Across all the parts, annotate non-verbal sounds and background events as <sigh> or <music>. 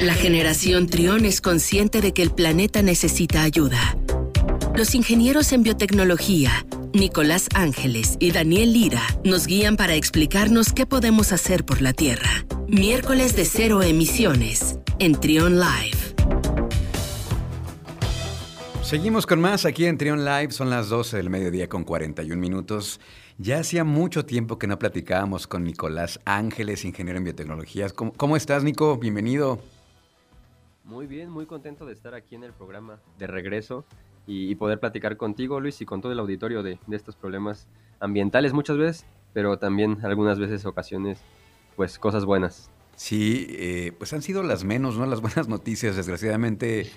La generación Trión es consciente de que el planeta necesita ayuda. Los ingenieros en biotecnología, Nicolás Ángeles y Daniel Lira, nos guían para explicarnos qué podemos hacer por la Tierra. Miércoles de cero emisiones en Trión Live. Seguimos con más aquí en Trión Live, son las 12 del mediodía con 41 minutos. Ya hacía mucho tiempo que no platicábamos con Nicolás Ángeles, ingeniero en biotecnologías. ¿Cómo, estás, Nico? Bienvenido. Muy bien, muy contento de estar aquí en el programa de regreso y, poder platicar contigo, Luis, y con todo el auditorio de, estos problemas ambientales muchas veces, pero también algunas veces, ocasiones, pues cosas buenas. Sí, eh, pues han sido las menos, ¿no? Las buenas <laughs> noticias, desgraciadamente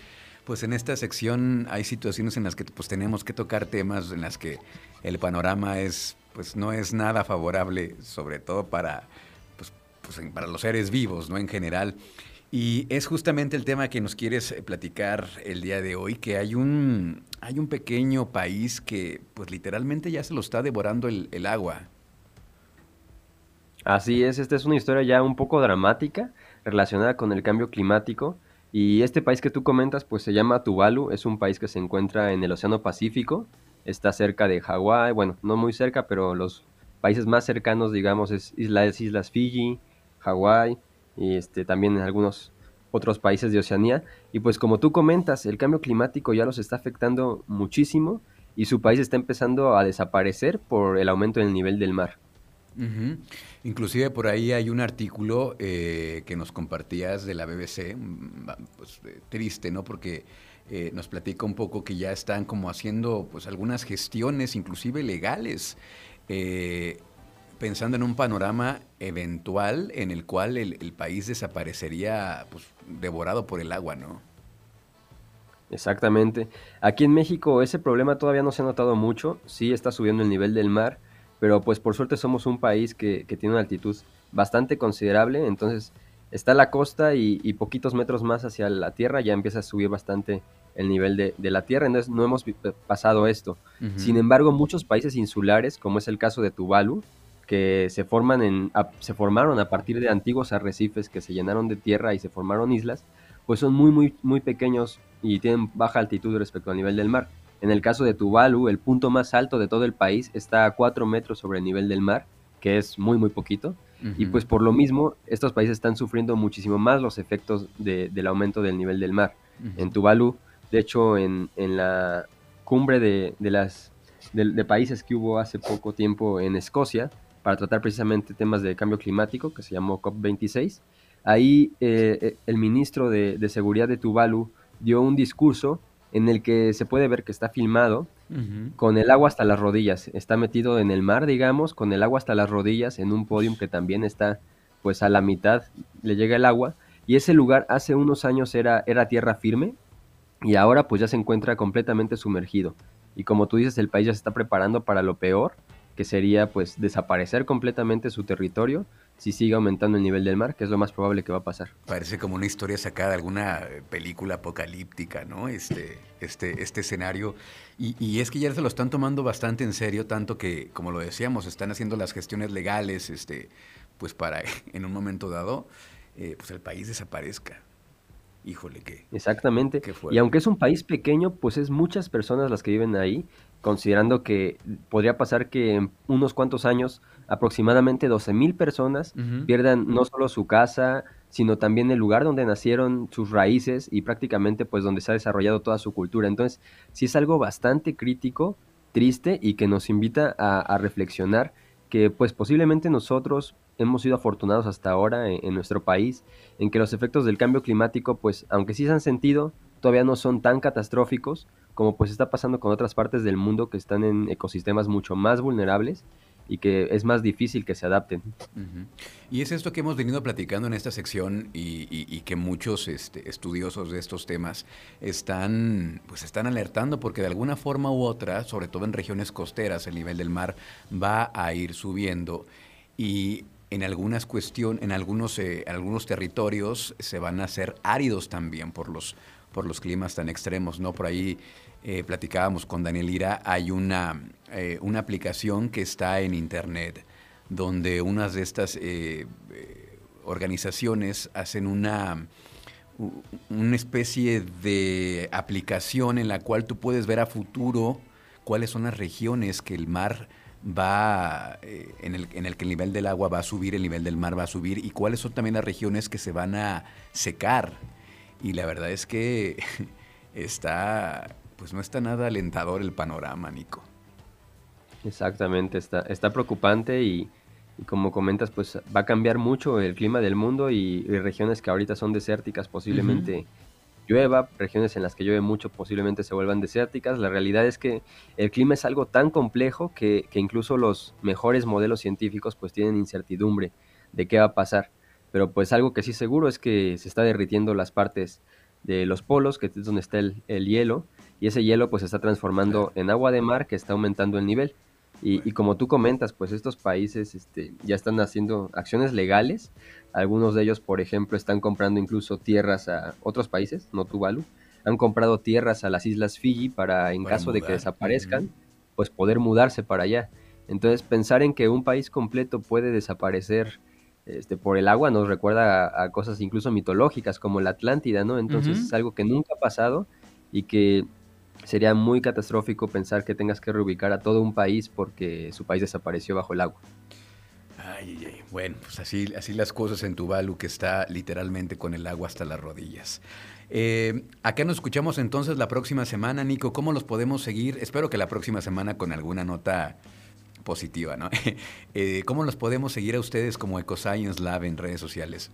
pues en esta sección hay situaciones en las que pues tenemos que tocar temas en las que el panorama es pues no es nada favorable, sobre todo para pues, pues para los seres vivos, ¿no? En general. Y es justamente el tema que nos quieres eh, platicar el día de hoy, que hay un, hay un pequeño país que pues literalmente ya se lo está devorando el, el agua. Así es, esta es una historia ya un poco dramática relacionada con el cambio climático y este país que tú comentas, pues se llama Tuvalu, es un país que se encuentra en el Océano Pacífico, está cerca de Hawái, bueno, no muy cerca, pero los países más cercanos, digamos, es Islas, Islas Fiji, Hawái y este, también en algunos otros países de Oceanía. Y pues como tú comentas, el cambio climático ya los está afectando muchísimo y su país está empezando a desaparecer por el aumento del nivel del mar. Inclusive por ahí hay un artículo eh, que nos compartías de la BBC, mm, pues, eh, triste, ¿no? Porque eh, nos platica un poco que ya están como haciendo pues algunas gestiones, inclusive legales, pensando en un panorama eventual en el cual el, el país desaparecería pues, devorado por el agua, ¿no? Exactamente. Aquí en México ese problema todavía no se ha notado mucho, sí está subiendo el nivel del mar, pero pues por suerte somos un país que, tiene una altitud bastante considerable, entonces está la costa y, poquitos metros más hacia la tierra ya empieza a subir bastante el nivel de, la tierra, entonces no hemos pasado esto. Sin embargo, muchos países insulares, como es el caso de Tuvalu, que se, forman en, se formaron a partir de antiguos arrecifes que se llenaron de tierra y se formaron islas, pues son muy, muy, muy pequeños y tienen baja altitud respecto al nivel del mar. En el caso de Tuvalu, el punto más alto de todo el país está a 4 metros sobre el nivel del mar, que es muy, muy poquito. Y pues por lo mismo, estos países están sufriendo muchísimo más los efectos del aumento del nivel del mar. En Tuvalu, de hecho, en, la cumbre de, las, de, países que hubo hace poco tiempo en Escocia, para tratar precisamente temas de cambio climático, que se llamó COP26, ahí eh, eh, el ministro de, de Seguridad de Tuvalu dio un discurso en el que se puede ver que está filmado con el agua hasta las rodillas. Está metido en el mar, digamos, con el agua hasta las rodillas en un podium que también está pues a la mitad le llega el agua y ese lugar hace unos años era, era tierra firme y ahora pues ya se encuentra completamente sumergido. Y como tú dices, el país ya se está preparando para lo peor, que sería pues desaparecer completamente su territorio si sigue aumentando el nivel del mar, que es lo más probable que va a pasar. Parece como una historia sacada de alguna eh, película apocalíptica, ¿no? Este, este, este escenario. Y, es que ya se lo están tomando bastante en serio, tanto que, como lo decíamos, están haciendo las gestiones legales, este, pues para <laughs> en un momento dado, eh, pues el país desaparezca. Híjole, qué. Exactamente. y aunque es un país pequeño, pues es muchas personas las que viven ahí, considerando que podría pasar que en unos cuantos años aproximadamente 12 mil personas pierdan no solo su casa, sino también el lugar donde nacieron, sus raíces y prácticamente pues donde se ha desarrollado toda su cultura. Entonces, sí es algo bastante crítico, triste y que nos invita a, reflexionar que pues posiblemente nosotros hemos sido afortunados hasta ahora en, en, nuestro país, en que los efectos del cambio climático, pues aunque sí se han sentido, todavía no son tan catastróficos como pues está pasando con otras partes del mundo que están en ecosistemas mucho más vulnerables y que es más difícil que se adapten. Y es esto que hemos venido platicando en esta sección y, que muchos este, estudiosos de estos temas están, pues están alertando porque de alguna forma u otra, sobre todo en regiones costeras, el nivel del mar va a ir subiendo y en algunas cuestiones, en algunos, eh, algunos territorios se van a hacer áridos también por los por los climas tan extremos, ¿no? Por ahí eh, platicábamos con Daniel Ira, hay una, eh, una aplicación que está en internet donde unas de estas organizaciones hacen una, una especie de aplicación en la cual tú puedes ver a futuro cuáles son las regiones que el mar va, eh, en, el, en el que el nivel del agua va a subir, el nivel del mar va a subir y cuáles son también las regiones que se van a secar. Y la verdad es que <laughs> está, pues no está nada alentador el panorama, Nico. Exactamente, está, está preocupante y, como comentas, pues va a cambiar mucho el clima del mundo y, regiones que ahorita son desérticas posiblemente llueva, regiones en las que llueve mucho posiblemente se vuelvan desérticas. La realidad es que el clima es algo tan complejo que, que incluso los mejores modelos científicos pues tienen incertidumbre de qué va a pasar. Pero pues algo que sí seguro es que se está derritiendo las partes de los polos, que es donde está el, el hielo, y ese hielo pues se está transformando en agua de mar que está aumentando el nivel. Y, como tú comentas, pues estos países este, ya están haciendo acciones legales. Algunos de ellos, por ejemplo, están comprando incluso tierras a otros países, no Tuvalu. Han comprado tierras a las islas Fiji para, en caso de que desaparezcan, pues poder mudarse para allá. Entonces, pensar en que un país completo puede desaparecer este, por el agua nos recuerda a, cosas incluso mitológicas como la Atlántida, ¿no? Entonces es algo que nunca ha pasado y que sería muy catastrófico pensar que tengas que reubicar a todo un país porque su país desapareció bajo el agua. Ay, ay, bueno, pues así, así las cosas en Tuvalu, que está literalmente con el agua hasta las rodillas. Eh, acá nos escuchamos entonces la próxima semana, Nico. ¿Cómo los podemos seguir? Espero que la próxima semana con alguna nota positiva, ¿no? <laughs> Eh, ¿Cómo los podemos seguir a ustedes como EcoScience Lab en redes sociales?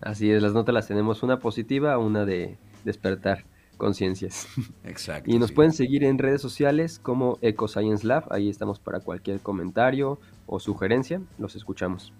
Así es, las notas las tenemos una positiva, una de despertar conciencias. <laughs> Exacto. Y nos pueden seguir en redes sociales como EcoScience Lab, ahí estamos para cualquier comentario o sugerencia, los escuchamos.